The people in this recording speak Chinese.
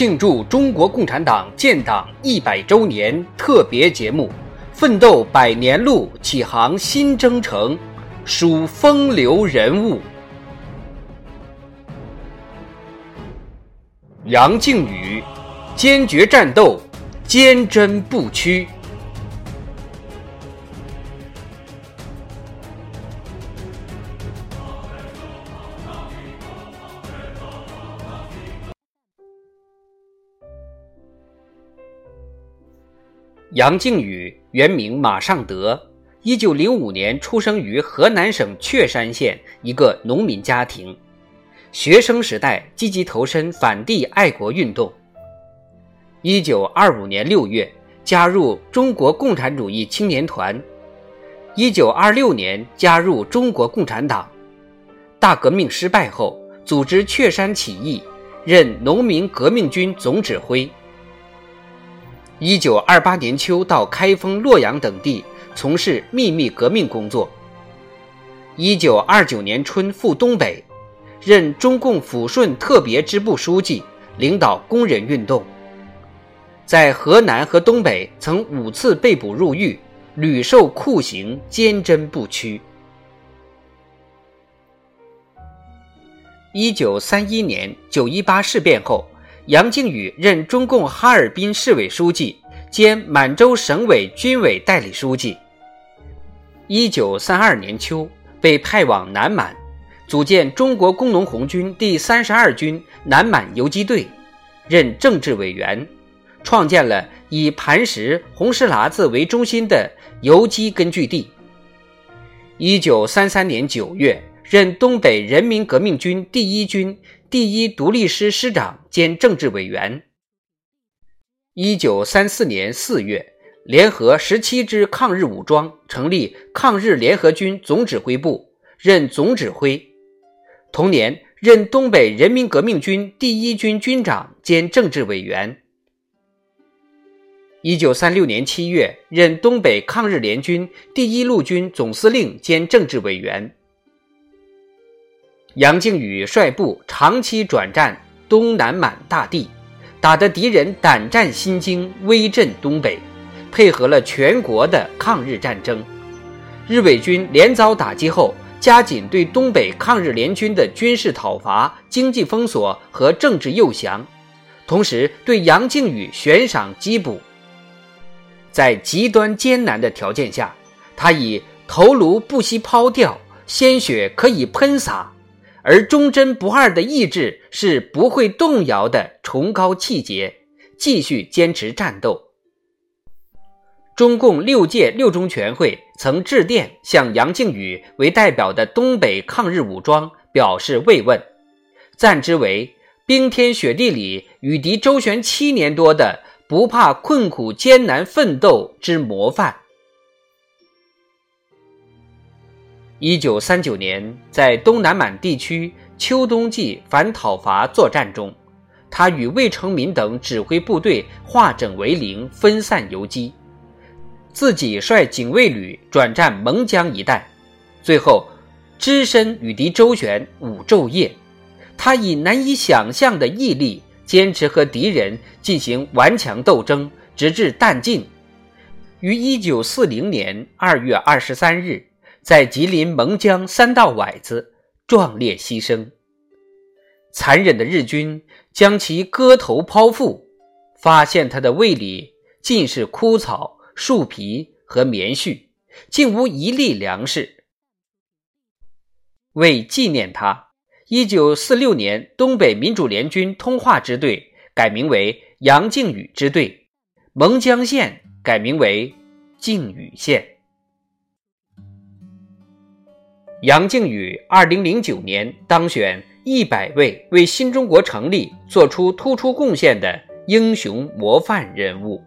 庆祝中国共产党建党一百周年特别节目，奋斗百年路，启航新征程，数风流人物。杨靖宇，坚决战斗，坚贞不屈。杨靖宇原名马尚德，一九零五年出生于河南省确山县一个农民家庭。学生时代积极投身反帝爱国运动。一九二五年六月加入中国共产主义青年团。一九二六年加入中国共产党。大革命失败后，组织确山起义，任农民革命军总指挥。一九二八年秋到开封、洛阳等地从事秘密革命工作。一九二九年春赴东北，任中共抚顺特别支部书记，领导工人运动。在河南和东北曾五次被捕入狱，屡受酷刑，坚贞不屈。一九三一年九一八事变后。杨靖宇任中共哈尔滨市委书记兼满洲省委军委代理书记。一九三二年秋，被派往南满，组建中国工农红军第三十二军南满游击队，任政治委员，创建了以磐石、红石喇子为中心的游击根据地。一九三三年九月，任东北人民革命军第一军。第一独立师师长兼政治委员。一九三四年四月，联合十七支抗日武装，成立抗日联合军总指挥部，任总指挥。同年，任东北人民革命军第一军军长兼政治委员。一九三六年七月，任东北抗日联军第一路军总司令兼政治委员。杨靖宇率部长期转战东南满大地，打得敌人胆战心惊，威震东北，配合了全国的抗日战争。日伪军连遭打击后，加紧对东北抗日联军的军事讨伐、经济封锁和政治诱降，同时对杨靖宇悬赏缉捕。在极端艰难的条件下，他以头颅不惜抛掉，鲜血可以喷洒。而忠贞不二的意志是不会动摇的崇高气节，继续坚持战斗。中共六届六中全会曾致电向杨靖宇为代表的东北抗日武装表示慰问，赞之为冰天雪地里与敌周旋七年多的不怕困苦艰难奋斗之模范。一九三九年，在东南满地区秋冬季反讨伐作战中，他与魏成民等指挥部队化整为零，分散游击，自己率警卫旅转战蒙江一带，最后只身与敌周旋五昼夜。他以难以想象的毅力，坚持和敌人进行顽强斗争，直至弹尽。于一九四零年二月二十三日。在吉林蒙江三道崴子壮烈牺牲，残忍的日军将其割头剖腹，发现他的胃里尽是枯草、树皮和棉絮，竟无一粒粮食。为纪念他，一九四六年东北民主联军通化支队改名为杨靖宇支队，蒙江县改名为靖宇县。杨靖宇二零零九年当选一百位为新中国成立做出突出贡献的英雄模范人物。